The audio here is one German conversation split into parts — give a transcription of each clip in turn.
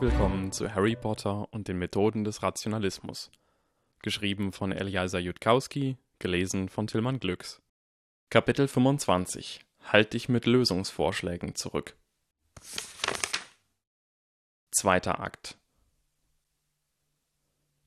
Willkommen zu Harry Potter und den Methoden des Rationalismus. Geschrieben von Eliezer Jutkowski, gelesen von Tillmann Glücks. Kapitel 25 Halt dich mit Lösungsvorschlägen zurück. Zweiter Akt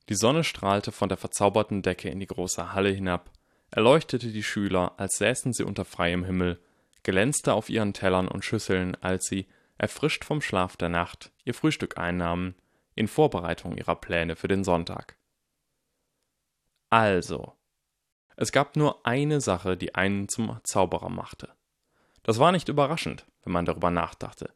Die Sonne strahlte von der verzauberten Decke in die große Halle hinab, erleuchtete die Schüler, als säßen sie unter freiem Himmel, glänzte auf ihren Tellern und Schüsseln, als sie, erfrischt vom Schlaf der Nacht, ihr Frühstück einnahmen, in Vorbereitung ihrer Pläne für den Sonntag. Also, es gab nur eine Sache, die einen zum Zauberer machte. Das war nicht überraschend, wenn man darüber nachdachte.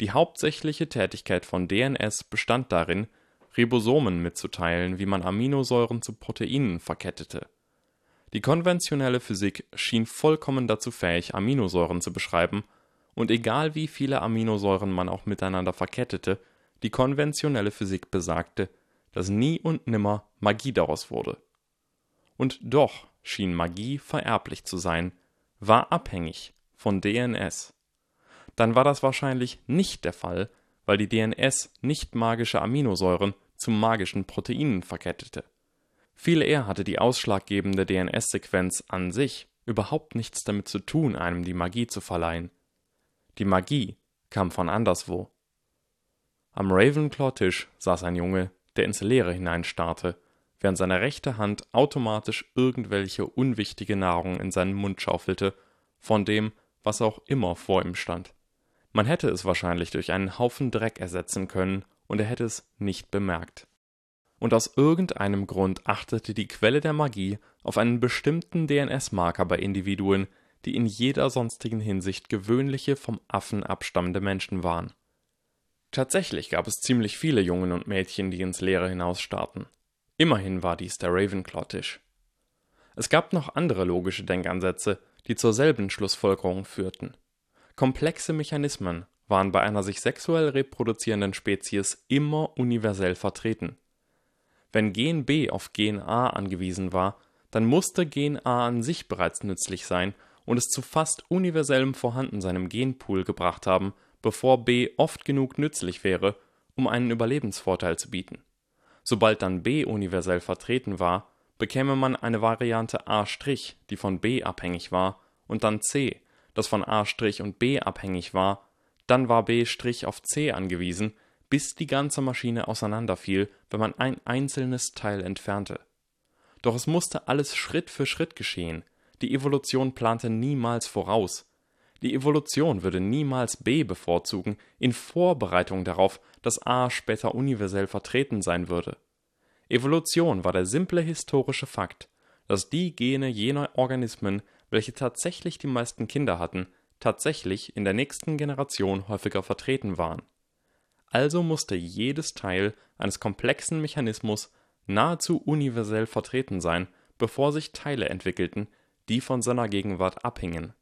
Die hauptsächliche Tätigkeit von DNS bestand darin, Ribosomen mitzuteilen, wie man Aminosäuren zu Proteinen verkettete. Die konventionelle Physik schien vollkommen dazu fähig, Aminosäuren zu beschreiben und egal wie viele Aminosäuren man auch miteinander verkettete, die konventionelle Physik besagte, dass nie und nimmer Magie daraus wurde. Und doch schien Magie vererblich zu sein, war abhängig von DNS. Dann war das wahrscheinlich nicht der Fall, weil die DNS nicht magische Aminosäuren zu magischen Proteinen verkettete. Viel eher hatte die ausschlaggebende DNS-Sequenz an sich überhaupt nichts damit zu tun, einem die Magie zu verleihen. Die Magie kam von anderswo. Am Ravenclaw-Tisch saß ein Junge, der ins Leere hineinstarrte, während seine rechte Hand automatisch irgendwelche unwichtige Nahrung in seinen Mund schaufelte, von dem, was auch immer vor ihm stand. Man hätte es wahrscheinlich durch einen Haufen Dreck ersetzen können, und er hätte es nicht bemerkt. Und aus irgendeinem Grund achtete die Quelle der Magie auf einen bestimmten DNS-Marker bei Individuen, die in jeder sonstigen Hinsicht gewöhnliche, vom Affen abstammende Menschen waren. Tatsächlich gab es ziemlich viele Jungen und Mädchen, die ins Leere hinausstarrten. Immerhin war dies der Ravenclaw-Tisch. Es gab noch andere logische Denkansätze, die zur selben Schlussfolgerung führten. Komplexe Mechanismen waren bei einer sich sexuell reproduzierenden Spezies immer universell vertreten. Wenn Gen B auf Gen A angewiesen war, dann musste Gen A an sich bereits nützlich sein und es zu fast universellem Vorhandensein im Genpool gebracht haben, bevor B oft genug nützlich wäre, um einen Überlebensvorteil zu bieten. Sobald dann B universell vertreten war, bekäme man eine Variante A', die von B abhängig war, und dann C, das von A' und B abhängig war, dann war B' auf C angewiesen, bis die ganze Maschine auseinanderfiel, wenn man ein einzelnes Teil entfernte. Doch es musste alles Schritt für Schritt geschehen, die Evolution plante niemals voraus. Die Evolution würde niemals B bevorzugen, in Vorbereitung darauf, dass A später universell vertreten sein würde. Evolution war der simple historische Fakt, dass die Gene jener Organismen, welche tatsächlich die meisten Kinder hatten, tatsächlich in der nächsten Generation häufiger vertreten waren. Also musste jedes Teil eines komplexen Mechanismus nahezu universell vertreten sein, bevor sich Teile entwickelten, die von seiner Gegenwart abhingen.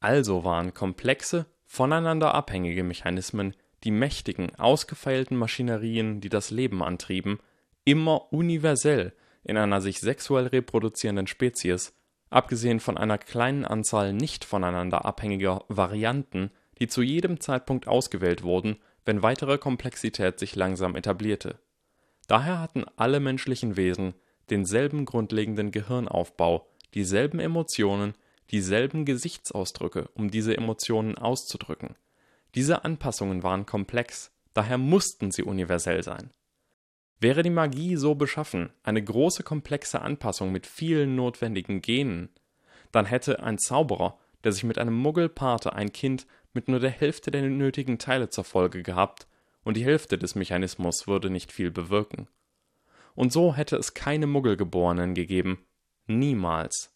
Also waren komplexe, voneinander abhängige Mechanismen, die mächtigen, ausgefeilten Maschinerien, die das Leben antrieben, immer universell in einer sich sexuell reproduzierenden Spezies, abgesehen von einer kleinen Anzahl nicht voneinander abhängiger Varianten, die zu jedem Zeitpunkt ausgewählt wurden, wenn weitere Komplexität sich langsam etablierte. Daher hatten alle menschlichen Wesen denselben grundlegenden Gehirnaufbau, dieselben Emotionen, dieselben Gesichtsausdrücke, um diese Emotionen auszudrücken. Diese Anpassungen waren komplex, daher mussten sie universell sein. Wäre die Magie so beschaffen, eine große komplexe Anpassung mit vielen notwendigen Genen, dann hätte ein Zauberer, der sich mit einem Muggel paarte, ein Kind mit nur der Hälfte der nötigen Teile zur Folge gehabt, und die Hälfte des Mechanismus würde nicht viel bewirken. Und so hätte es keine Muggelgeborenen gegeben, Niemals.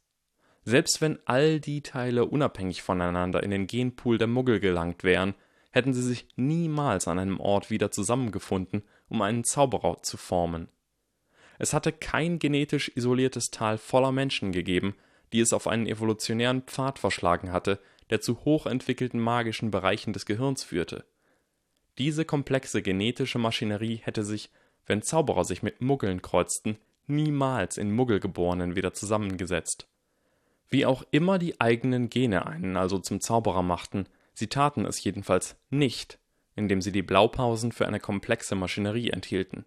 Selbst wenn all die Teile unabhängig voneinander in den Genpool der Muggel gelangt wären, hätten sie sich niemals an einem Ort wieder zusammengefunden, um einen Zauberer zu formen. Es hatte kein genetisch isoliertes Tal voller Menschen gegeben, die es auf einen evolutionären Pfad verschlagen hatte, der zu hochentwickelten magischen Bereichen des Gehirns führte. Diese komplexe genetische Maschinerie hätte sich, wenn Zauberer sich mit Muggeln kreuzten, niemals in Muggelgeborenen wieder zusammengesetzt. Wie auch immer die eigenen Gene einen also zum Zauberer machten, sie taten es jedenfalls nicht, indem sie die Blaupausen für eine komplexe Maschinerie enthielten.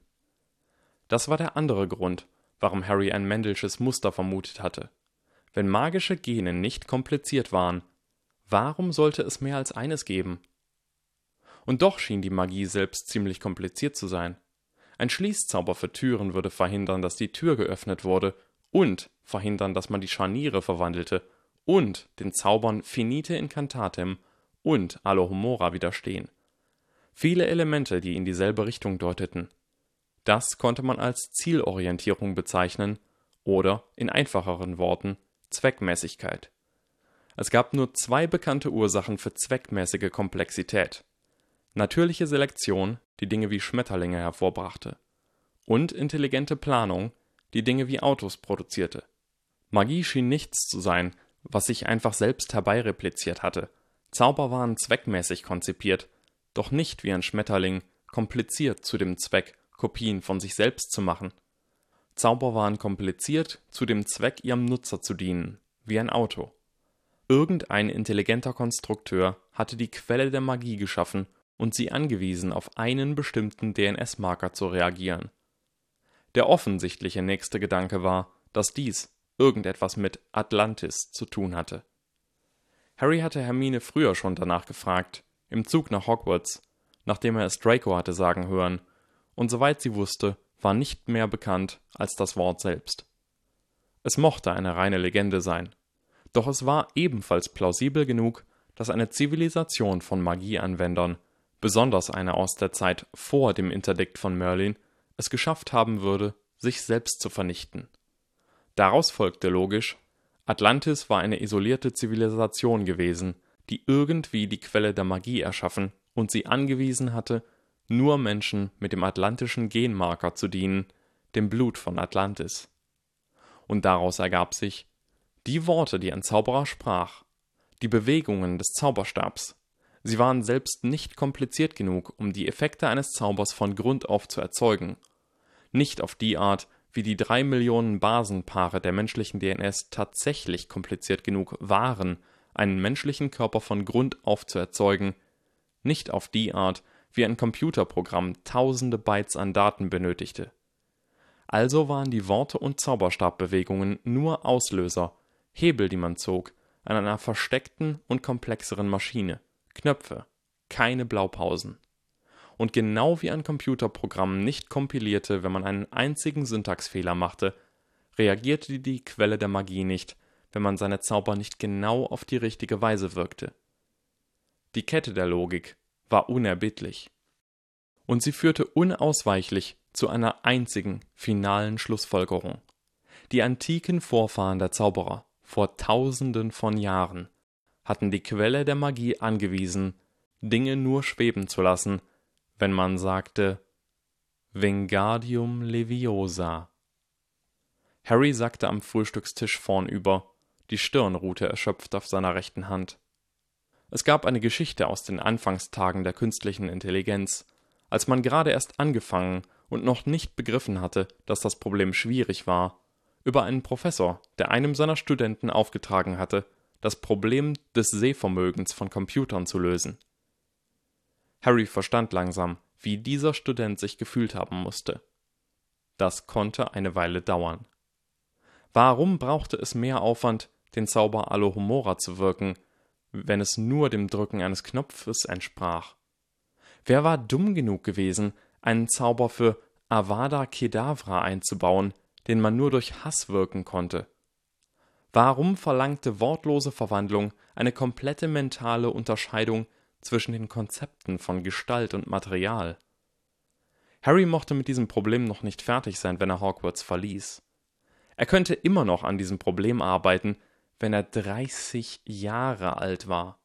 Das war der andere Grund, warum Harry ein Mendelsches Muster vermutet hatte. Wenn magische Gene nicht kompliziert waren, warum sollte es mehr als eines geben? Und doch schien die Magie selbst ziemlich kompliziert zu sein. Ein Schließzauber für Türen würde verhindern, dass die Tür geöffnet wurde und verhindern, dass man die Scharniere verwandelte und den Zaubern Finite Incantatem und Alohomora widerstehen. Viele Elemente, die in dieselbe Richtung deuteten. Das konnte man als Zielorientierung bezeichnen oder in einfacheren Worten Zweckmäßigkeit. Es gab nur zwei bekannte Ursachen für zweckmäßige Komplexität. Natürliche Selektion, die Dinge wie Schmetterlinge hervorbrachte, und intelligente Planung, die Dinge wie Autos produzierte. Magie schien nichts zu sein, was sich einfach selbst herbeirepliziert hatte. Zauber waren zweckmäßig konzipiert, doch nicht wie ein Schmetterling, kompliziert zu dem Zweck, Kopien von sich selbst zu machen. Zauber waren kompliziert zu dem Zweck, ihrem Nutzer zu dienen, wie ein Auto. Irgendein intelligenter Konstrukteur hatte die Quelle der Magie geschaffen und sie angewiesen, auf einen bestimmten DNS-Marker zu reagieren. Der offensichtliche nächste Gedanke war, dass dies irgendetwas mit Atlantis zu tun hatte. Harry hatte Hermine früher schon danach gefragt, im Zug nach Hogwarts, nachdem er es Draco hatte sagen hören, und soweit sie wusste, war nicht mehr bekannt als das Wort selbst. Es mochte eine reine Legende sein, doch es war ebenfalls plausibel genug, dass eine Zivilisation von Magieanwendern, besonders eine aus der Zeit vor dem Interdikt von Merlin, es geschafft haben würde, sich selbst zu vernichten. Daraus folgte logisch, Atlantis war eine isolierte Zivilisation gewesen, die irgendwie die Quelle der Magie erschaffen und sie angewiesen hatte, nur Menschen mit dem atlantischen Genmarker zu dienen, dem Blut von Atlantis. Und daraus ergab sich, die Worte, die ein Zauberer sprach, die Bewegungen des Zauberstabs, sie waren selbst nicht kompliziert genug, um die Effekte eines Zaubers von Grund auf zu erzeugen, nicht auf die Art, wie die drei Millionen Basenpaare der menschlichen DNS tatsächlich kompliziert genug waren, einen menschlichen Körper von Grund auf zu erzeugen, nicht auf die Art, wie ein Computerprogramm tausende Bytes an Daten benötigte. Also waren die Worte und Zauberstabbewegungen nur Auslöser, Hebel, die man zog, an einer versteckten und komplexeren Maschine, Knöpfe, keine Blaupausen und genau wie ein Computerprogramm nicht kompilierte, wenn man einen einzigen Syntaxfehler machte, reagierte die Quelle der Magie nicht, wenn man seine Zauber nicht genau auf die richtige Weise wirkte. Die Kette der Logik war unerbittlich. Und sie führte unausweichlich zu einer einzigen finalen Schlussfolgerung. Die antiken Vorfahren der Zauberer, vor tausenden von Jahren, hatten die Quelle der Magie angewiesen, Dinge nur schweben zu lassen, wenn man sagte Vingardium Leviosa. Harry sackte am Frühstückstisch vornüber, die Stirn ruhte erschöpft auf seiner rechten Hand. Es gab eine Geschichte aus den Anfangstagen der künstlichen Intelligenz, als man gerade erst angefangen und noch nicht begriffen hatte, dass das Problem schwierig war, über einen Professor, der einem seiner Studenten aufgetragen hatte, das Problem des Sehvermögens von Computern zu lösen. Harry verstand langsam, wie dieser Student sich gefühlt haben musste. Das konnte eine Weile dauern. Warum brauchte es mehr Aufwand, den Zauber Alohomora zu wirken, wenn es nur dem Drücken eines Knopfes entsprach? Wer war dumm genug gewesen, einen Zauber für Avada Kedavra einzubauen, den man nur durch Hass wirken konnte? Warum verlangte wortlose Verwandlung eine komplette mentale Unterscheidung zwischen den Konzepten von Gestalt und Material. Harry mochte mit diesem Problem noch nicht fertig sein, wenn er Hogwarts verließ. Er könnte immer noch an diesem Problem arbeiten, wenn er 30 Jahre alt war.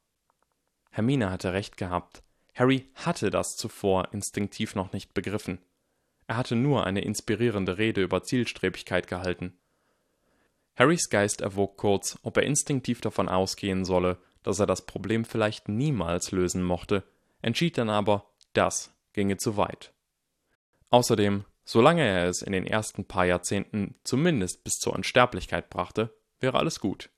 Hermine hatte recht gehabt. Harry hatte das zuvor instinktiv noch nicht begriffen. Er hatte nur eine inspirierende Rede über Zielstrebigkeit gehalten. Harrys Geist erwog kurz, ob er instinktiv davon ausgehen solle, dass er das Problem vielleicht niemals lösen mochte, entschied dann aber, das ginge zu weit. Außerdem, solange er es in den ersten paar Jahrzehnten zumindest bis zur Unsterblichkeit brachte, wäre alles gut.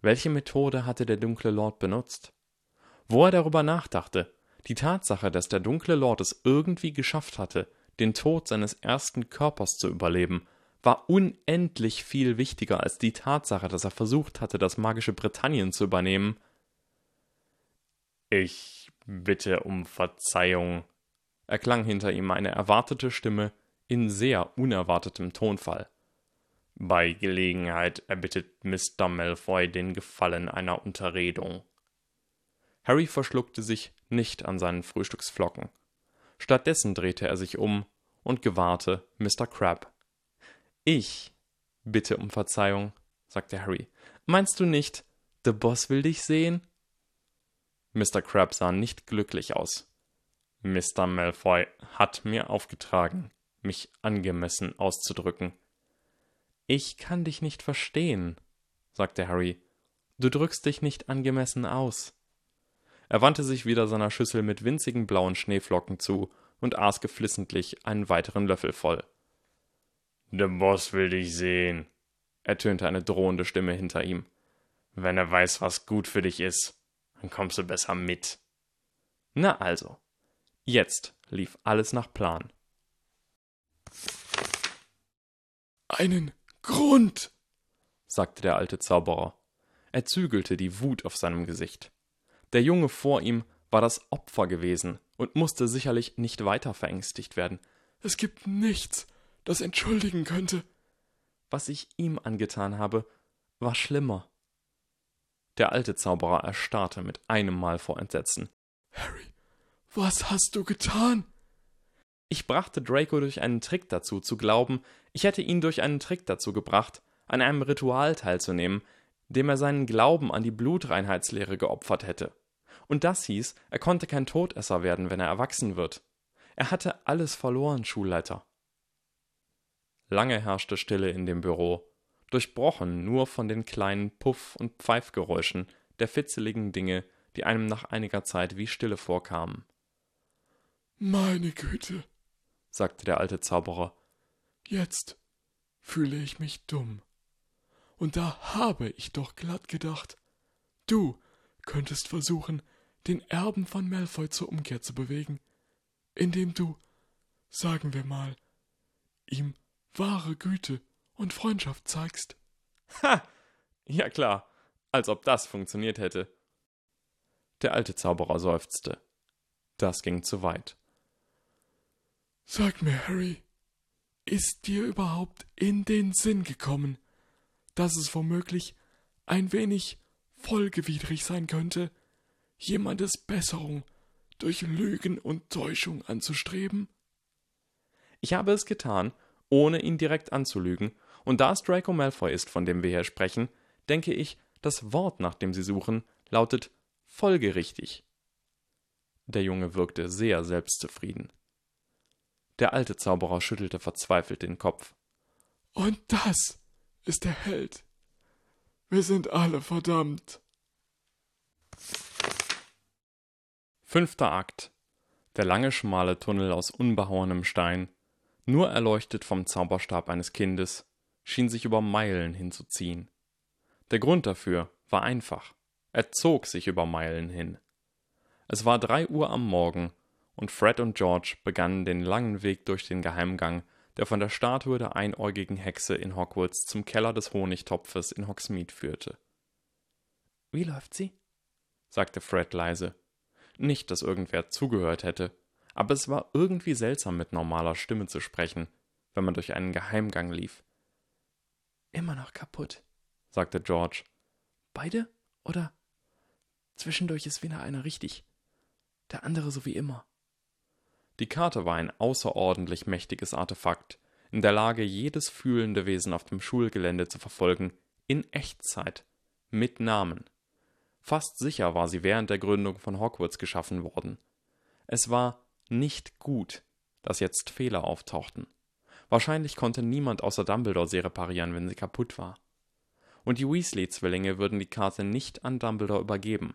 Welche Methode hatte der dunkle Lord benutzt? Wo er darüber nachdachte, Die Tatsache, dass der dunkle Lord es irgendwie geschafft hatte, den Tod seines ersten Körpers zu überleben, war unendlich viel wichtiger als die Tatsache, dass er versucht hatte, das magische Britannien zu übernehmen. Ich bitte um Verzeihung, erklang hinter ihm eine erwartete Stimme in sehr unerwartetem Tonfall. Bei Gelegenheit erbittet Mr. Malfoy den Gefallen einer Unterredung. Harry verschluckte sich nicht an seinen Frühstücksflocken. Stattdessen drehte er sich um und gewahrte Mr. Crabbe. Ich bitte um Verzeihung, sagte Harry. Meinst du nicht, der Boss will dich sehen? Mr. Crabbe sah nicht glücklich aus. Mr. Malfoy hat mir aufgetragen, mich angemessen auszudrücken. Ich kann dich nicht verstehen, sagte Harry. Du drückst dich nicht angemessen aus. Er wandte sich wieder seiner Schüssel mit winzigen blauen Schneeflocken zu und aß geflissentlich einen weiteren Löffel voll. Der Boss will dich sehen, ertönte eine drohende Stimme hinter ihm. Wenn er weiß, was gut für dich ist, dann kommst du besser mit. Na also. Jetzt lief alles nach Plan. Einen Grund, sagte der alte Zauberer. Er zügelte die Wut auf seinem Gesicht. Der Junge vor ihm war das Opfer gewesen und musste sicherlich nicht weiter verängstigt werden. Es gibt nichts, das entschuldigen könnte. Was ich ihm angetan habe, war schlimmer. Der alte Zauberer erstarrte mit einem Mal vor Entsetzen. Harry, was hast du getan? Ich brachte Draco durch einen Trick dazu, zu glauben, ich hätte ihn durch einen Trick dazu gebracht, an einem Ritual teilzunehmen, dem er seinen Glauben an die Blutreinheitslehre geopfert hätte. Und das hieß, er konnte kein Todesser werden, wenn er erwachsen wird. Er hatte alles verloren, Schulleiter. Lange herrschte Stille in dem Büro, durchbrochen nur von den kleinen Puff- und Pfeifgeräuschen der fitzeligen Dinge, die einem nach einiger Zeit wie Stille vorkamen. Meine Güte, sagte der alte Zauberer, jetzt fühle ich mich dumm. Und da habe ich doch glatt gedacht, du könntest versuchen, den Erben von Malfoy zur Umkehr zu bewegen, indem du, sagen wir mal, ihm wahre Güte und Freundschaft zeigst. Ha! Ja klar, als ob das funktioniert hätte. Der alte Zauberer seufzte. Das ging zu weit. Sag mir, Harry, ist dir überhaupt in den Sinn gekommen, dass es womöglich ein wenig folgewidrig sein könnte, jemandes Besserung durch Lügen und Täuschung anzustreben? Ich habe es getan, ohne ihn direkt anzulügen, und da es Draco Malfoy ist, von dem wir hier sprechen, denke ich, das Wort, nach dem Sie suchen, lautet folgerichtig. Der Junge wirkte sehr selbstzufrieden. Der alte Zauberer schüttelte verzweifelt den Kopf. Und das ist der Held. Wir sind alle verdammt. Fünfter Akt. Der lange, schmale Tunnel aus unbehauenem Stein, nur erleuchtet vom Zauberstab eines Kindes, schien sich über Meilen hinzuziehen. Der Grund dafür war einfach. Er zog sich über Meilen hin. Es war drei Uhr am Morgen, und Fred und George begannen den langen Weg durch den Geheimgang, der von der Statue der einäugigen Hexe in Hogwarts zum Keller des Honigtopfes in Hogsmeade führte. Wie läuft sie? sagte Fred leise. Nicht, dass irgendwer zugehört hätte, aber es war irgendwie seltsam, mit normaler Stimme zu sprechen, wenn man durch einen Geheimgang lief. Immer noch kaputt, sagte George. Beide? Oder? Zwischendurch ist wieder einer richtig. Der andere so wie immer. Die Karte war ein außerordentlich mächtiges Artefakt, in der Lage, jedes fühlende Wesen auf dem Schulgelände zu verfolgen, in Echtzeit, mit Namen. Fast sicher war sie während der Gründung von Hogwarts geschaffen worden. Es war nicht gut, dass jetzt Fehler auftauchten. Wahrscheinlich konnte niemand außer Dumbledore sie reparieren, wenn sie kaputt war. Und die Weasley-Zwillinge würden die Karte nicht an Dumbledore übergeben.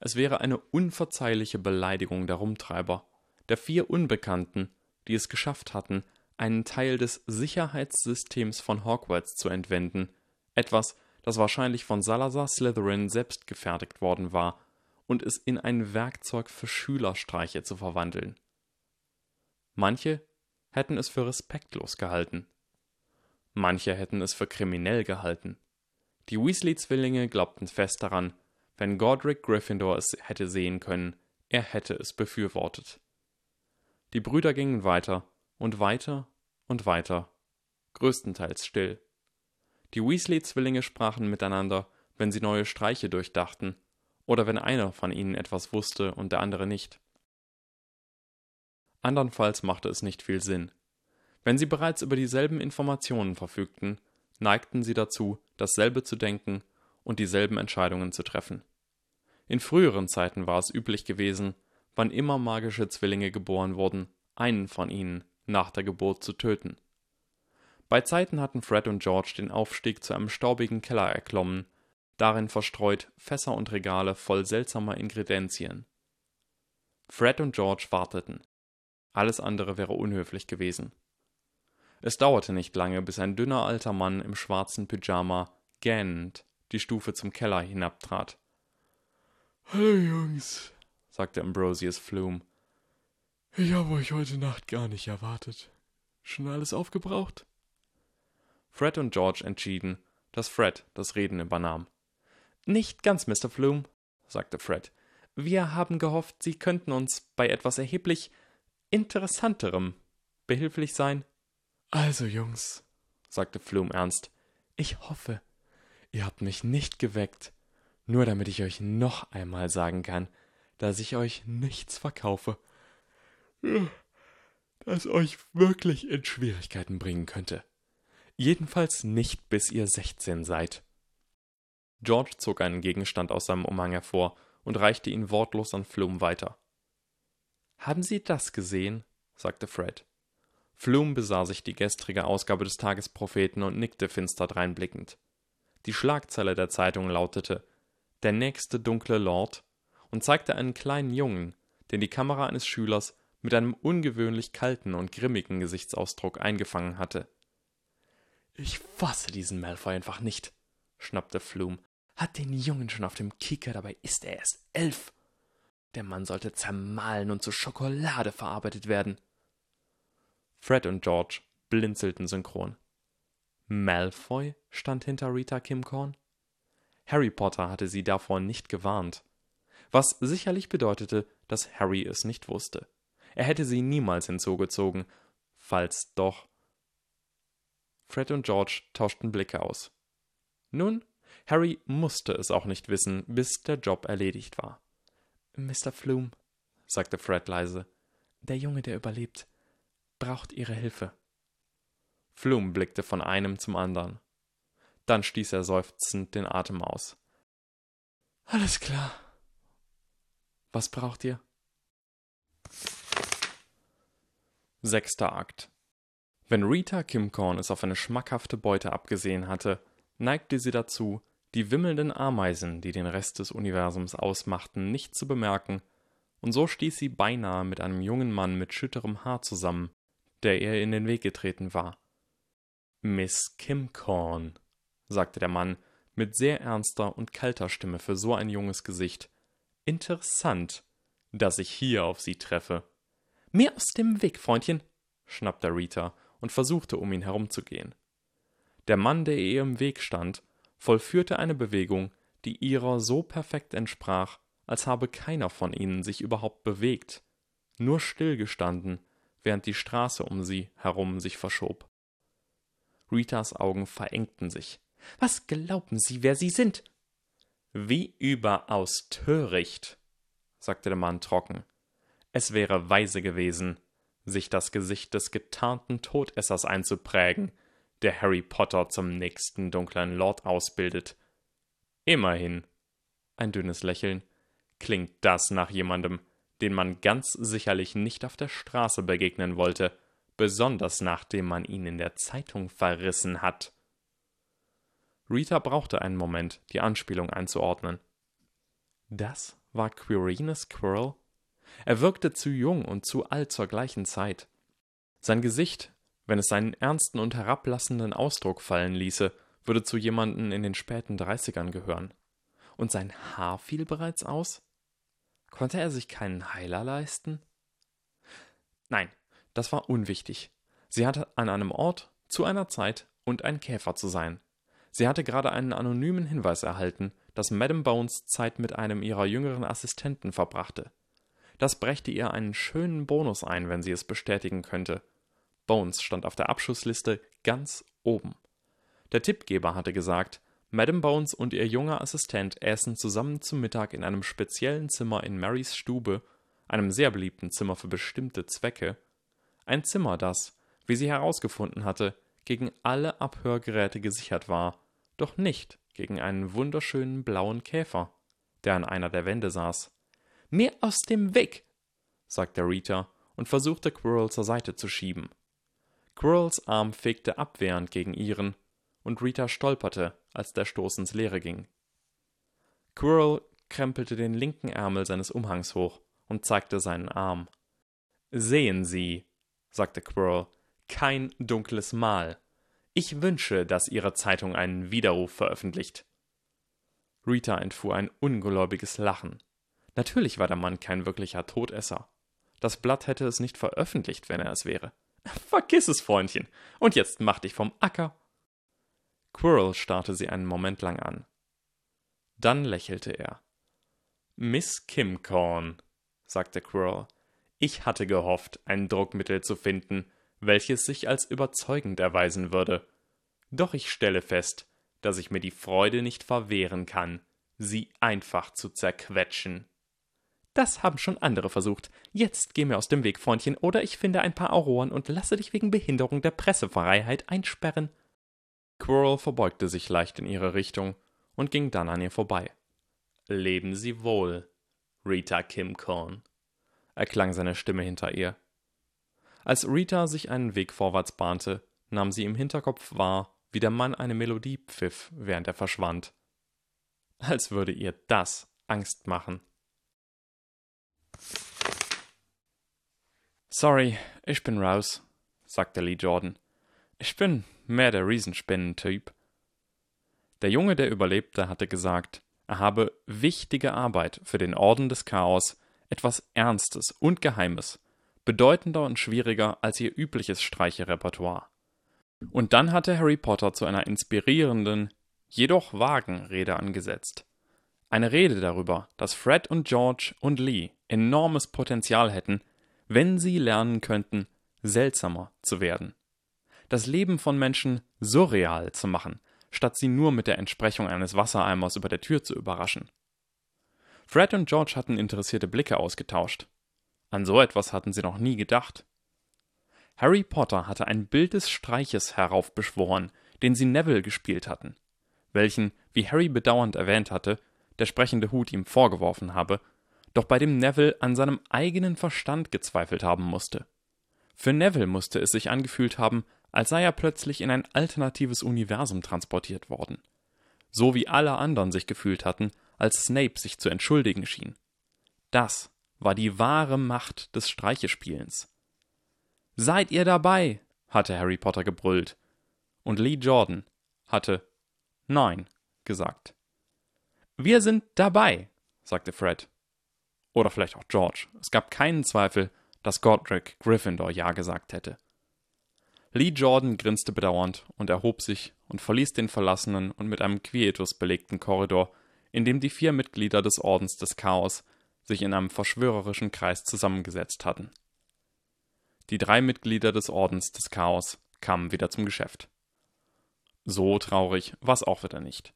Es wäre eine unverzeihliche Beleidigung der Rumtreiber, der vier Unbekannten, die es geschafft hatten, einen Teil des Sicherheitssystems von Hogwarts zu entwenden, etwas, das wahrscheinlich von Salazar Slytherin selbst gefertigt worden war und es in ein Werkzeug für Schülerstreiche zu verwandeln. Manche hätten es für respektlos gehalten. Manche hätten es für kriminell gehalten. Die Weasley-Zwillinge glaubten fest daran, wenn Godric Gryffindor es hätte sehen können, er hätte es befürwortet. Die Brüder gingen weiter und weiter und weiter, größtenteils still. Die Weasley-Zwillinge sprachen miteinander, wenn sie neue Streiche durchdachten, oder wenn einer von ihnen etwas wusste und der andere nicht. Andernfalls machte es nicht viel Sinn. Wenn sie bereits über dieselben Informationen verfügten, neigten sie dazu, dasselbe zu denken und dieselben Entscheidungen zu treffen. In früheren Zeiten war es üblich gewesen, wann immer magische Zwillinge geboren wurden, einen von ihnen nach der Geburt zu töten. Bei Zeiten hatten Fred und George den Aufstieg zu einem staubigen Keller erklommen, darin verstreut Fässer und Regale voll seltsamer Ingredienzien. Fred und George warteten. Alles andere wäre unhöflich gewesen. Es dauerte nicht lange, bis ein dünner alter Mann im schwarzen Pyjama gähnend die Stufe zum Keller hinabtrat. Hallo Jungs, sagte Ambrosius Flume. Ich habe euch heute Nacht gar nicht erwartet. Schon alles aufgebraucht? Fred und George entschieden, dass Fred das Reden übernahm. Nicht ganz, Mr. Flume, sagte Fred. Wir haben gehofft, Sie könnten uns bei etwas erheblich Interessanterem behilflich sein. Also, Jungs, sagte Flume ernst, ich hoffe, ihr habt mich nicht geweckt, nur damit ich euch noch einmal sagen kann, dass ich euch nichts verkaufe, das euch wirklich in Schwierigkeiten bringen könnte. Jedenfalls nicht, bis ihr sechzehn seid. George zog einen Gegenstand aus seinem Umhang hervor und reichte ihn wortlos an Flume weiter. Haben Sie das gesehen? sagte Fred. Flume besah sich die gestrige Ausgabe des Tagespropheten und nickte finster dreinblickend. Die Schlagzeile der Zeitung lautete Der nächste dunkle Lord und zeigte einen kleinen Jungen, den die Kamera eines Schülers mit einem ungewöhnlich kalten und grimmigen Gesichtsausdruck eingefangen hatte. Ich fasse diesen Malfoy einfach nicht, schnappte Flume. Hat den Jungen schon auf dem Kieker, dabei ist er erst elf. Der Mann sollte zermahlen und zu Schokolade verarbeitet werden. Fred und George blinzelten synchron. Malfoy stand hinter Rita Kimcorn? Harry Potter hatte sie davor nicht gewarnt. Was sicherlich bedeutete, dass Harry es nicht wusste. Er hätte sie niemals hinzugezogen, falls doch. Fred und George tauschten Blicke aus. Nun, Harry musste es auch nicht wissen, bis der Job erledigt war. Mr. Flume, sagte Fred leise, der Junge, der überlebt, braucht Ihre Hilfe. Flume blickte von einem zum anderen. Dann stieß er seufzend den Atem aus. Alles klar. Was braucht ihr? Sechster Akt. Wenn Rita Kimcorn es auf eine schmackhafte Beute abgesehen hatte, neigte sie dazu, die wimmelnden Ameisen, die den Rest des Universums ausmachten, nicht zu bemerken, und so stieß sie beinahe mit einem jungen Mann mit schütterem Haar zusammen, der ihr in den Weg getreten war. Miss Kimcorn, sagte der Mann mit sehr ernster und kalter Stimme für so ein junges Gesicht. Interessant, dass ich hier auf Sie treffe. Mehr aus dem Weg, Freundchen, schnappte Rita und versuchte, um ihn herumzugehen. Der Mann, der ihr im Weg stand, vollführte eine Bewegung, die ihrer so perfekt entsprach, als habe keiner von ihnen sich überhaupt bewegt, nur stillgestanden, während die Straße um sie herum sich verschob. Ritas Augen verengten sich. Was glauben Sie, wer Sie sind? Wie überaus töricht, sagte der Mann trocken. Es wäre weise gewesen, sich das Gesicht des getarnten Todessers einzuprägen, der Harry Potter zum nächsten dunklen Lord ausbildet. Immerhin, ein dünnes Lächeln, klingt das nach jemandem, den man ganz sicherlich nicht auf der Straße begegnen wollte, besonders nachdem man ihn in der Zeitung verrissen hat. Rita brauchte einen Moment, die Anspielung einzuordnen. Das war Quirinius Quirrell? Er wirkte zu jung und zu alt zur gleichen Zeit. Sein Gesicht, wenn es seinen ernsten und herablassenden Ausdruck fallen ließe, würde zu jemanden in den späten Dreißigern gehören. Und sein Haar fiel bereits aus? Konnte er sich keinen Heiler leisten? Nein, das war unwichtig. Sie hatte an einem Ort, zu einer Zeit und ein Käfer zu sein. Sie hatte gerade einen anonymen Hinweis erhalten, dass Madame Bones Zeit mit einem ihrer jüngeren Assistenten verbrachte. Das brächte ihr einen schönen Bonus ein, wenn sie es bestätigen könnte. Bones stand auf der Abschussliste ganz oben. Der Tippgeber hatte gesagt, Madame Bones und ihr junger Assistent äßen zusammen zum Mittag in einem speziellen Zimmer in Marys Stube, einem sehr beliebten Zimmer für bestimmte Zwecke. Ein Zimmer, das, wie sie herausgefunden hatte, gegen alle Abhörgeräte gesichert war, doch nicht gegen einen wunderschönen blauen Käfer, der an einer der Wände saß. Mir aus dem Weg, sagte Rita und versuchte Quirrell zur Seite zu schieben. Quirrells Arm fegte abwehrend gegen ihren, und Rita stolperte, als der Stoß ins Leere ging. Quirrell krempelte den linken Ärmel seines Umhangs hoch und zeigte seinen Arm. Sehen Sie, sagte Quirrell, kein dunkles Mal. Ich wünsche, dass Ihre Zeitung einen Widerruf veröffentlicht. Rita entfuhr ein ungläubiges Lachen. Natürlich war der Mann kein wirklicher Todesser. Das Blatt hätte es nicht veröffentlicht, wenn er es wäre. Vergiss es, Freundchen. Und jetzt mach dich vom Acker. Quirrell starrte sie einen Moment lang an. Dann lächelte er. Miss Kimcorn, sagte Quirrell, ich hatte gehofft, ein Druckmittel zu finden, welches sich als überzeugend erweisen würde. Doch ich stelle fest, dass ich mir die Freude nicht verwehren kann, sie einfach zu zerquetschen. Das haben schon andere versucht. Jetzt geh mir aus dem Weg, Freundchen, oder ich finde ein paar Auroren und lasse dich wegen Behinderung der Pressefreiheit einsperren. Quirrell verbeugte sich leicht in ihre Richtung und ging dann an ihr vorbei. Leben Sie wohl, Rita Kimcorn, erklang seine Stimme hinter ihr. Als Rita sich einen Weg vorwärts bahnte, nahm sie im Hinterkopf wahr, wie der Mann eine Melodie pfiff, während er verschwand. Als würde ihr das Angst machen. Sorry, ich bin raus, sagte Lee Jordan. Ich bin mehr der Riesenspinnen-Typ. Der Junge, der überlebte, hatte gesagt, er habe wichtige Arbeit für den Orden des Chaos, etwas Ernstes und Geheimes, bedeutender und schwieriger als ihr übliches Streicherepertoire. Und dann hatte Harry Potter zu einer inspirierenden, jedoch vagen Rede angesetzt. Eine Rede darüber, dass Fred und George und Lee enormes Potenzial hätten, wenn sie lernen könnten, seltsamer zu werden. Das Leben von Menschen surreal zu machen, statt sie nur mit der Entsprechung eines Wassereimers über der Tür zu überraschen. Fred und George hatten interessierte Blicke ausgetauscht. An so etwas hatten sie noch nie gedacht. Harry Potter hatte ein Bild des Streiches heraufbeschworen, den sie Neville gespielt hatten, welchen, wie Harry bedauernd erwähnt hatte, der sprechende Hut ihm vorgeworfen habe, doch bei dem Neville an seinem eigenen Verstand gezweifelt haben musste. Für Neville musste es sich angefühlt haben, als sei er plötzlich in ein alternatives Universum transportiert worden. So wie alle anderen sich gefühlt hatten, als Snape sich zu entschuldigen schien. Das war die wahre Macht des Streichespielens. Seid ihr dabei? hatte Harry Potter gebrüllt. Und Lee Jordan hatte Nein gesagt. Wir sind dabei, sagte Fred. Oder vielleicht auch George. Es gab keinen Zweifel, dass Godric Gryffindor Ja gesagt hätte. Lee Jordan grinste bedauernd und erhob sich und verließ den verlassenen und mit einem Quietus belegten Korridor, in dem die vier Mitglieder des Ordens des Chaos sich in einem verschwörerischen Kreis zusammengesetzt hatten. Die drei Mitglieder des Ordens des Chaos kamen wieder zum Geschäft. So traurig war es auch wieder nicht.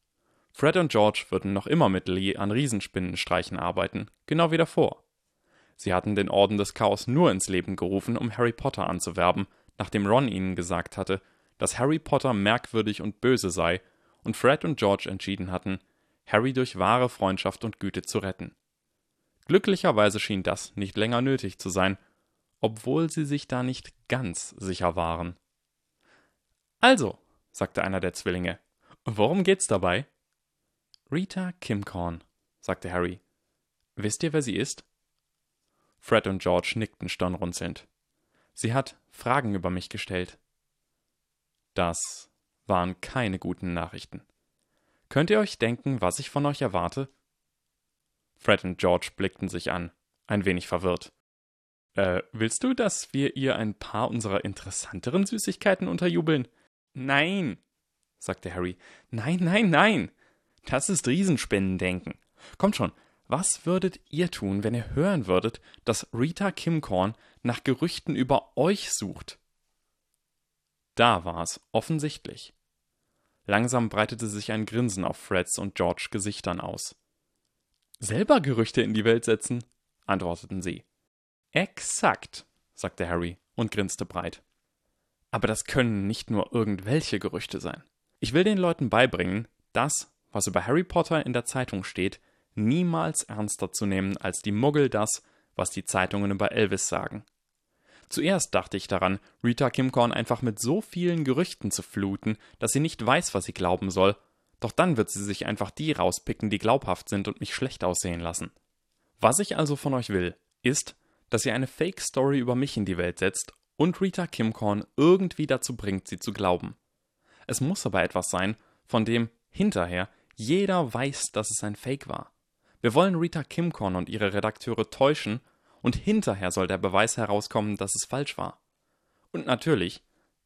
Fred und George würden noch immer mit Lee an Riesenspinnenstreichen arbeiten, genau wie davor. Sie hatten den Orden des Chaos nur ins Leben gerufen, um Harry Potter anzuwerben, nachdem Ron ihnen gesagt hatte, dass Harry Potter merkwürdig und böse sei, und Fred und George entschieden hatten, Harry durch wahre Freundschaft und Güte zu retten. Glücklicherweise schien das nicht länger nötig zu sein, obwohl sie sich da nicht ganz sicher waren. Also, sagte einer der Zwillinge, worum geht's dabei? Rita Kimcorn, sagte Harry. Wisst ihr, wer sie ist? Fred und George nickten stirnrunzelnd. Sie hat Fragen über mich gestellt. Das waren keine guten Nachrichten. Könnt ihr euch denken, was ich von euch erwarte? Fred und George blickten sich an, ein wenig verwirrt. Äh, willst du, dass wir ihr ein paar unserer interessanteren Süßigkeiten unterjubeln? Nein, sagte Harry. Nein, nein, nein. Das ist Riesenspendendenken. Kommt schon, was würdet ihr tun, wenn ihr hören würdet, dass Rita Kimcorn nach Gerüchten über euch sucht? Da war es offensichtlich. Langsam breitete sich ein Grinsen auf Freds und George Gesichtern aus. Selber Gerüchte in die Welt setzen, antworteten sie. Exakt, sagte Harry und grinste breit. Aber das können nicht nur irgendwelche Gerüchte sein. Ich will den Leuten beibringen, das, was über Harry Potter in der Zeitung steht, niemals ernster zu nehmen als die Muggel das, was die Zeitungen über Elvis sagen. Zuerst dachte ich daran, Rita Kimcorn einfach mit so vielen Gerüchten zu fluten, dass sie nicht weiß, was sie glauben soll, doch dann wird sie sich einfach die rauspicken, die glaubhaft sind und mich schlecht aussehen lassen. Was ich also von euch will, ist, dass ihr eine Fake-Story über mich in die Welt setzt und Rita Kimcorn irgendwie dazu bringt, sie zu glauben. Es muss aber etwas sein, von dem hinterher jeder weiß, dass es ein Fake war. Wir wollen Rita Kimcorn und ihre Redakteure täuschen und hinterher soll der Beweis herauskommen, dass es falsch war. Und natürlich,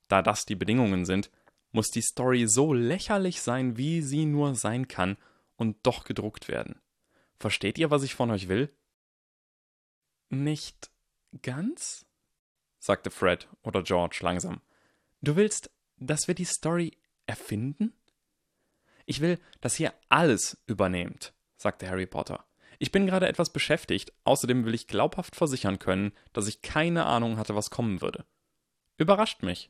da das die Bedingungen sind, muss die Story so lächerlich sein, wie sie nur sein kann und doch gedruckt werden. Versteht ihr, was ich von euch will? Nicht ganz? sagte Fred oder George langsam. Du willst, dass wir die Story erfinden? Ich will, dass ihr alles übernehmt, sagte Harry Potter. Ich bin gerade etwas beschäftigt, außerdem will ich glaubhaft versichern können, dass ich keine Ahnung hatte, was kommen würde. Überrascht mich.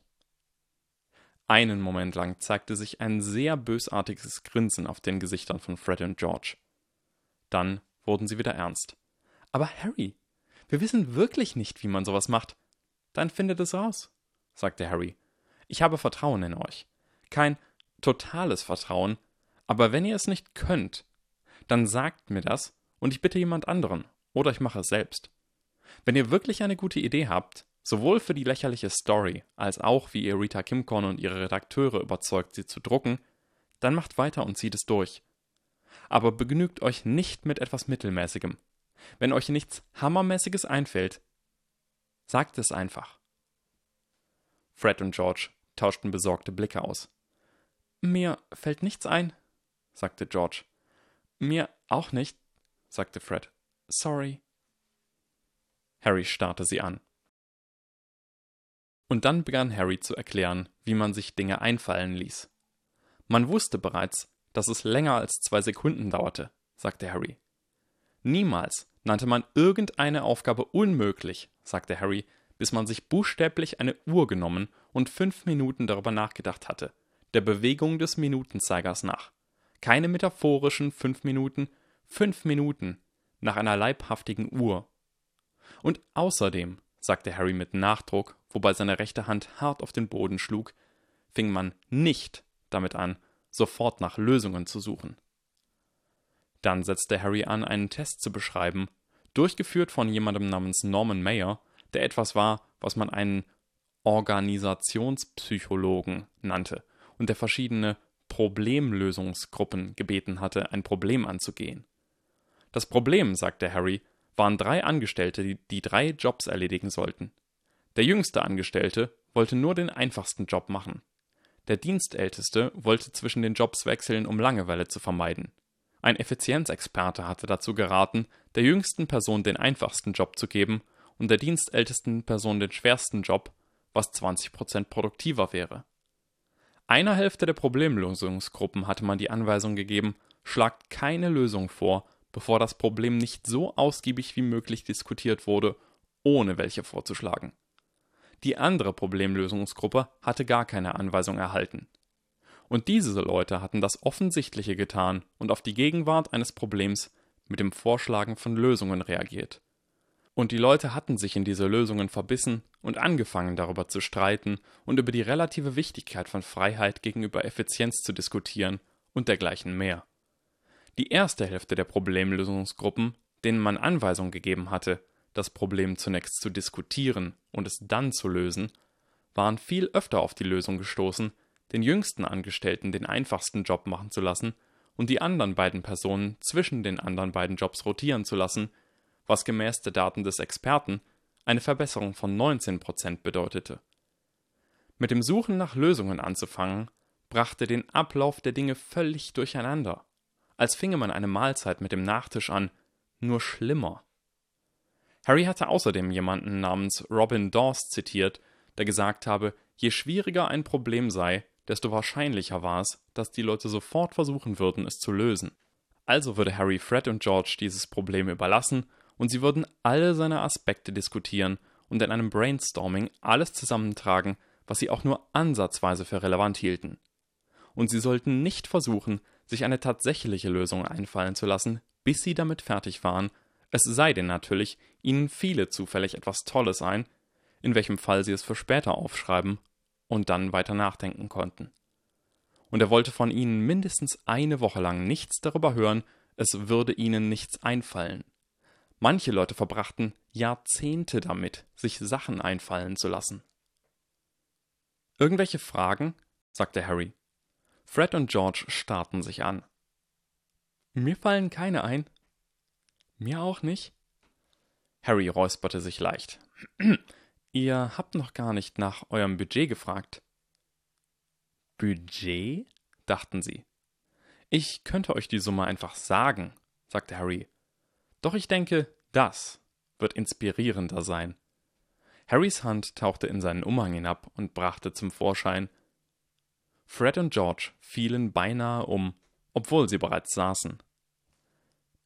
Einen Moment lang zeigte sich ein sehr bösartiges Grinsen auf den Gesichtern von Fred und George. Dann wurden sie wieder ernst. Aber Harry, wir wissen wirklich nicht, wie man sowas macht. Dann findet es raus, sagte Harry. Ich habe Vertrauen in euch. Kein totales Vertrauen, aber wenn ihr es nicht könnt, dann sagt mir das und ich bitte jemand anderen oder ich mache es selbst. Wenn ihr wirklich eine gute Idee habt, sowohl für die lächerliche Story als auch wie ihr Rita Kimcorn und ihre Redakteure überzeugt, sie zu drucken, dann macht weiter und zieht es durch. Aber begnügt euch nicht mit etwas Mittelmäßigem. Wenn euch nichts Hammermäßiges einfällt, sagt es einfach. Fred und George tauschten besorgte Blicke aus. Mir fällt nichts ein, sagte George. Mir auch nicht, sagte Fred. Sorry. Harry starrte sie an. Und dann begann Harry zu erklären, wie man sich Dinge einfallen ließ. Man wusste bereits, dass es länger als zwei Sekunden dauerte, sagte Harry. Niemals nannte man irgendeine Aufgabe unmöglich, sagte Harry, bis man sich buchstäblich eine Uhr genommen und fünf Minuten darüber nachgedacht hatte, der Bewegung des Minutenzeigers nach. Keine metaphorischen fünf Minuten, Fünf Minuten nach einer leibhaftigen Uhr. Und außerdem, sagte Harry mit Nachdruck, wobei seine rechte Hand hart auf den Boden schlug, fing man nicht damit an, sofort nach Lösungen zu suchen. Dann setzte Harry an, einen Test zu beschreiben, durchgeführt von jemandem namens Norman Mayer, der etwas war, was man einen Organisationspsychologen nannte und der verschiedene Problemlösungsgruppen gebeten hatte, ein Problem anzugehen. Das Problem, sagte Harry, waren drei Angestellte, die, drei Jobs erledigen sollten. Der jüngste Angestellte wollte nur den einfachsten Job machen. Der Dienstälteste wollte zwischen den Jobs wechseln, um Langeweile zu vermeiden. Ein Effizienzexperte hatte dazu geraten, der jüngsten Person den einfachsten Job zu geben und der dienstältesten Person den schwersten Job, was 20% produktiver wäre. Einer Hälfte der Problemlösungsgruppen hatte man die Anweisung gegeben, schlagt keine Lösung vor, bevor das Problem nicht so ausgiebig wie möglich diskutiert wurde, ohne welche vorzuschlagen. Die andere Problemlösungsgruppe hatte gar keine Anweisung erhalten. Und diese Leute hatten das Offensichtliche getan und auf die Gegenwart eines Problems mit dem Vorschlagen von Lösungen reagiert. Und die Leute hatten sich in diese Lösungen verbissen und angefangen darüber zu streiten und über die relative Wichtigkeit von Freiheit gegenüber Effizienz zu diskutieren und dergleichen mehr. Die erste Hälfte der Problemlösungsgruppen, denen man Anweisung gegeben hatte, das Problem zunächst zu diskutieren und es dann zu lösen, waren viel öfter auf die Lösung gestoßen, den jüngsten Angestellten den einfachsten Job machen zu lassen und die anderen beiden Personen zwischen den anderen beiden Jobs rotieren zu lassen, was gemäß der Daten des Experten eine Verbesserung von 19% bedeutete. Mit dem Suchen nach Lösungen anzufangen, brachte den Ablauf der Dinge völlig durcheinander, als finge man eine Mahlzeit mit dem Nachtisch an, nur schlimmer. Harry hatte außerdem jemanden namens Robin Dawes zitiert, der gesagt habe, je schwieriger ein Problem sei, desto wahrscheinlicher war es, dass die Leute sofort versuchen würden, es zu lösen. Also würde Harry Fred und George dieses Problem überlassen und sie würden alle seine Aspekte diskutieren und in einem Brainstorming alles zusammentragen, was sie auch nur ansatzweise für relevant hielten. Und sie sollten nicht versuchen, sich eine tatsächliche Lösung einfallen zu lassen, bis sie damit fertig waren, es sei denn natürlich, ihnen fiele zufällig etwas Tolles ein, in welchem Fall sie es für später aufschreiben und dann weiter nachdenken konnten. Und er wollte von ihnen mindestens eine Woche lang nichts darüber hören, es würde ihnen nichts einfallen. Manche Leute verbrachten Jahrzehnte damit, sich Sachen einfallen zu lassen. Irgendwelche Fragen? sagte Harry. Fred und George starrten sich an. Mir fallen keine ein. Mir auch nicht. Harry räusperte sich leicht. Ihr habt noch gar nicht nach eurem Budget gefragt. Budget? dachten sie. Ich könnte euch die Summe einfach sagen, sagte Harry. Doch ich denke, das wird inspirierender sein. Harrys Hand tauchte in seinen Umhang hinab und brachte zum Vorschein. Fred und George fielen beinahe um, obwohl sie bereits saßen.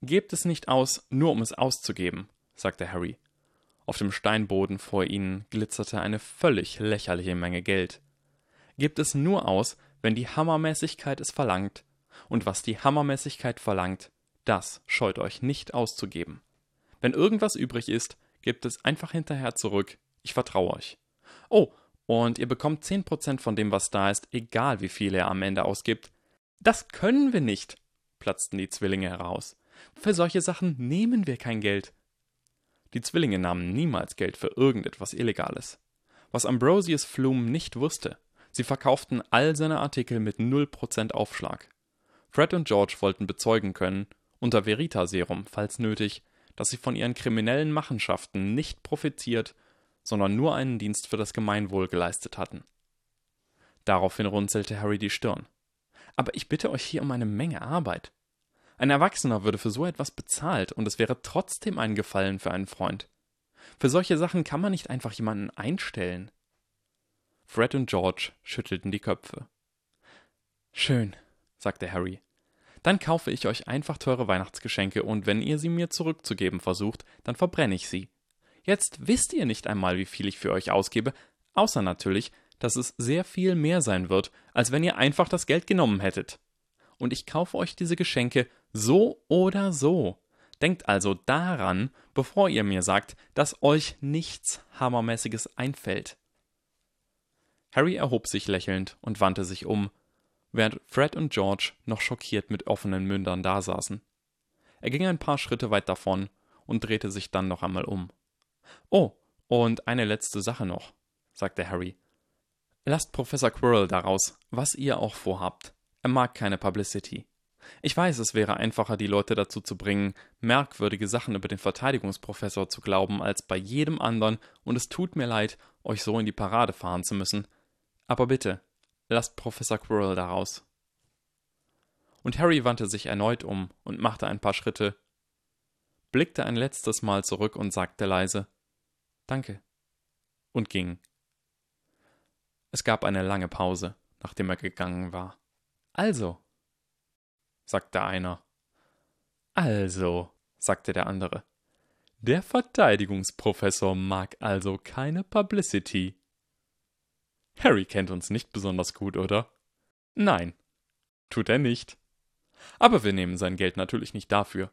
Gebt es nicht aus, nur um es auszugeben, sagte Harry. Auf dem Steinboden vor ihnen glitzerte eine völlig lächerliche Menge Geld. Gebt es nur aus, wenn die Hammermäßigkeit es verlangt, und was die Hammermäßigkeit verlangt, das scheut euch nicht auszugeben. Wenn irgendwas übrig ist, gebt es einfach hinterher zurück, ich vertraue euch. Oh, und ihr bekommt 10% von dem, was da ist, egal wie viel er am Ende ausgibt. Das können wir nicht, platzten die Zwillinge heraus. Für solche Sachen nehmen wir kein Geld. Die Zwillinge nahmen niemals Geld für irgendetwas Illegales. Was Ambrosius Flume nicht wusste, sie verkauften all seine Artikel mit 0% Aufschlag. Fred und George wollten bezeugen können, unter Veritaserum, falls nötig, dass sie von ihren kriminellen Machenschaften nicht profitiert, sondern nur einen Dienst für das Gemeinwohl geleistet hatten. Daraufhin runzelte Harry die Stirn. Aber ich bitte euch hier um eine Menge Arbeit. Ein Erwachsener würde für so etwas bezahlt und es wäre trotzdem ein Gefallen für einen Freund. Für solche Sachen kann man nicht einfach jemanden einstellen. Fred und George schüttelten die Köpfe. Schön, sagte Harry. Dann kaufe ich euch einfach teure Weihnachtsgeschenke und wenn ihr sie mir zurückzugeben versucht, dann verbrenne ich sie. Jetzt wisst ihr nicht einmal, wie viel ich für euch ausgebe, außer natürlich, dass es sehr viel mehr sein wird, als wenn ihr einfach das Geld genommen hättet. Und ich kaufe euch diese Geschenke so oder so. Denkt also daran, bevor ihr mir sagt, dass euch nichts Hammermäßiges einfällt. Harry erhob sich lächelnd und wandte sich um, während Fred und George noch schockiert mit offenen Mündern dasaßen. Er ging ein paar Schritte weit davon und drehte sich dann noch einmal um. Oh, und eine letzte Sache noch, sagte Harry. Lasst Professor Quirrell daraus, was ihr auch vorhabt. Er mag keine Publicity. Ich weiß, es wäre einfacher, die Leute dazu zu bringen, merkwürdige Sachen über den Verteidigungsprofessor zu glauben, als bei jedem anderen, und es tut mir leid, euch so in die Parade fahren zu müssen. Aber bitte, lasst Professor Quirrell daraus. Und Harry wandte sich erneut um und machte ein paar Schritte, blickte ein letztes Mal zurück und sagte leise Danke und ging. Es gab eine lange Pause, nachdem er gegangen war. Also, sagte einer. Also, sagte der andere. Der Verteidigungsprofessor mag also keine Publicity. Harry kennt uns nicht besonders gut, oder? Nein, tut er nicht. Aber wir nehmen sein Geld natürlich nicht dafür.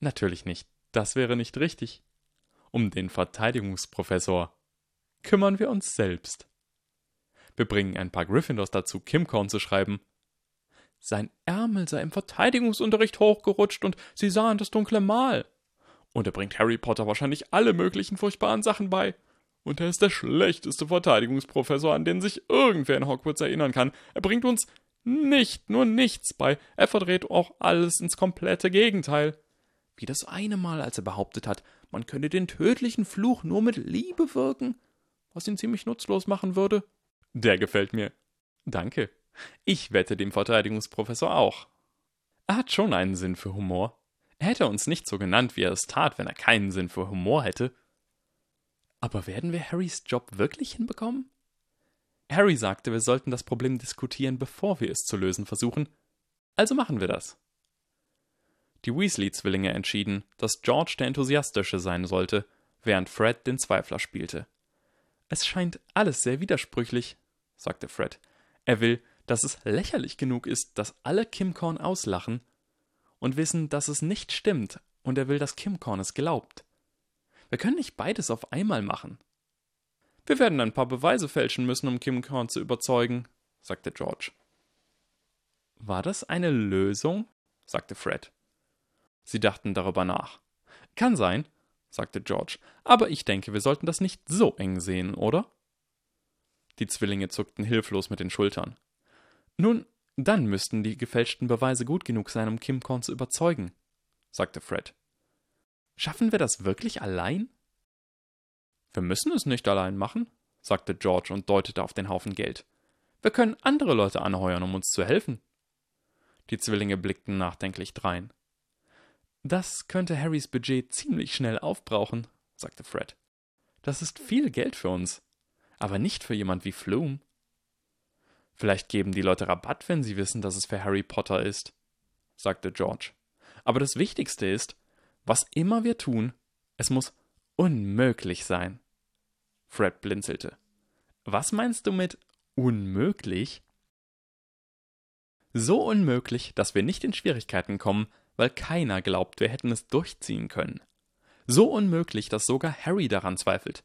Natürlich nicht, das wäre nicht richtig. Um den Verteidigungsprofessor kümmern wir uns selbst. Wir bringen ein paar Gryffindors dazu, Kimcorn zu schreiben, sein Ärmel sei im Verteidigungsunterricht hochgerutscht und sie sahen das dunkle Mal. Und er bringt Harry Potter wahrscheinlich alle möglichen furchtbaren Sachen bei. Und er ist der schlechteste Verteidigungsprofessor, an den sich irgendwer in Hogwarts erinnern kann. Er bringt uns nicht, nur nichts bei. Er verdreht auch alles ins komplette Gegenteil. Wie das eine Mal, als er behauptet hat, man könne den tödlichen Fluch nur mit Liebe wirken, was ihn ziemlich nutzlos machen würde. Der gefällt mir. Danke. Ich wette dem Verteidigungsprofessor auch. Er hat schon einen Sinn für Humor. Er hätte uns nicht so genannt, wie er es tat, wenn er keinen Sinn für Humor hätte. Aber werden wir Harrys Job wirklich hinbekommen? Harry sagte, wir sollten das Problem diskutieren, bevor wir es zu lösen versuchen. Also machen wir das. Die Weasley-Zwillinge entschieden, dass George der Enthusiastische sein sollte, während Fred den Zweifler spielte. Es scheint alles sehr widersprüchlich, sagte Fred. Er will, dass es lächerlich genug ist, dass alle Kimcorn auslachen und wissen, dass es nicht stimmt, und er will, dass Kimcorn es glaubt. Wir können nicht beides auf einmal machen. Wir werden ein paar Beweise fälschen müssen, um Kimcorn zu überzeugen, sagte George. War das eine Lösung? sagte Fred. Sie dachten darüber nach. Kann sein, sagte George, aber ich denke, wir sollten das nicht so eng sehen, oder? Die Zwillinge zuckten hilflos mit den Schultern. Nun, dann müssten die gefälschten Beweise gut genug sein, um Kim Korn zu überzeugen, sagte Fred. Schaffen wir das wirklich allein? Wir müssen es nicht allein machen, sagte George und deutete auf den Haufen Geld. Wir können andere Leute anheuern, um uns zu helfen. Die Zwillinge blickten nachdenklich drein. Das könnte Harrys Budget ziemlich schnell aufbrauchen, sagte Fred. Das ist viel Geld für uns, aber nicht für jemand wie Flume. Vielleicht geben die Leute Rabatt, wenn sie wissen, dass es für Harry Potter ist, sagte George. Aber das Wichtigste ist, was immer wir tun, es muss unmöglich sein. Fred blinzelte. Was meinst du mit unmöglich? So unmöglich, dass wir nicht in Schwierigkeiten kommen, weil keiner glaubt, wir hätten es durchziehen können. So unmöglich, dass sogar Harry daran zweifelt.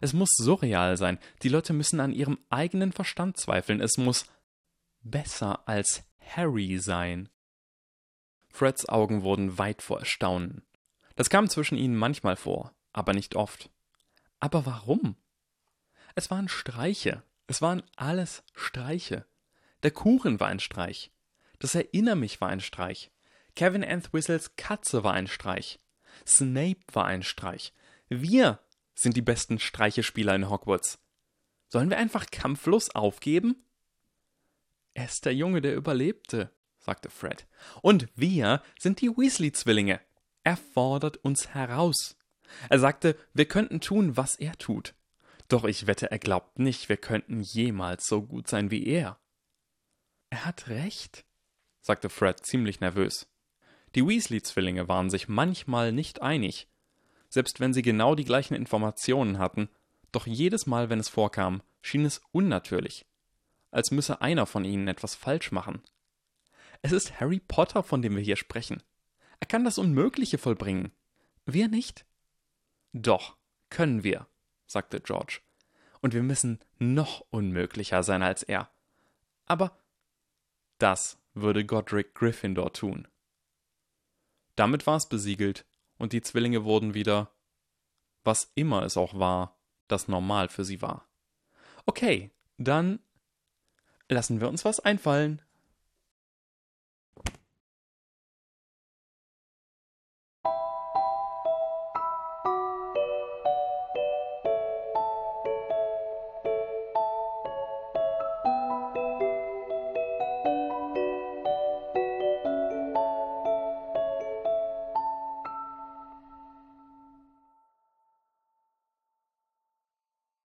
Es muss surreal sein. Die Leute müssen an ihrem eigenen Verstand zweifeln. Es muss besser als Harry sein. Freds Augen wurden weit vor Erstaunen. Das kam zwischen ihnen manchmal vor, aber nicht oft. Aber warum? Es waren Streiche. Es waren alles Streiche. Der Kuchen war ein Streich. Das Erinner mich war ein Streich. Kevin Entwistles Katze war ein Streich. Snape war ein Streich. Wir sind die besten Streichespieler in Hogwarts. Sollen wir einfach kampflos aufgeben? Er ist der Junge, der überlebte, sagte Fred. Und wir sind die Weasley-Zwillinge. Er fordert uns heraus. Er sagte, wir könnten tun, was er tut. Doch ich wette, er glaubt nicht, wir könnten jemals so gut sein wie er. Er hat recht, sagte Fred ziemlich nervös. Die Weasley-Zwillinge waren sich manchmal nicht einig, selbst wenn sie genau die gleichen Informationen hatten, doch jedes Mal, wenn es vorkam, schien es unnatürlich, als müsse einer von ihnen etwas falsch machen. Es ist Harry Potter, von dem wir hier sprechen. Er kann das Unmögliche vollbringen. Wir nicht? Doch, können wir, sagte George. Und wir müssen noch unmöglicher sein als er. Aber das würde Godric Gryffindor tun. Damit war es besiegelt, und die Zwillinge wurden wieder, was immer es auch war, das normal für sie war. Okay, dann lassen wir uns was einfallen,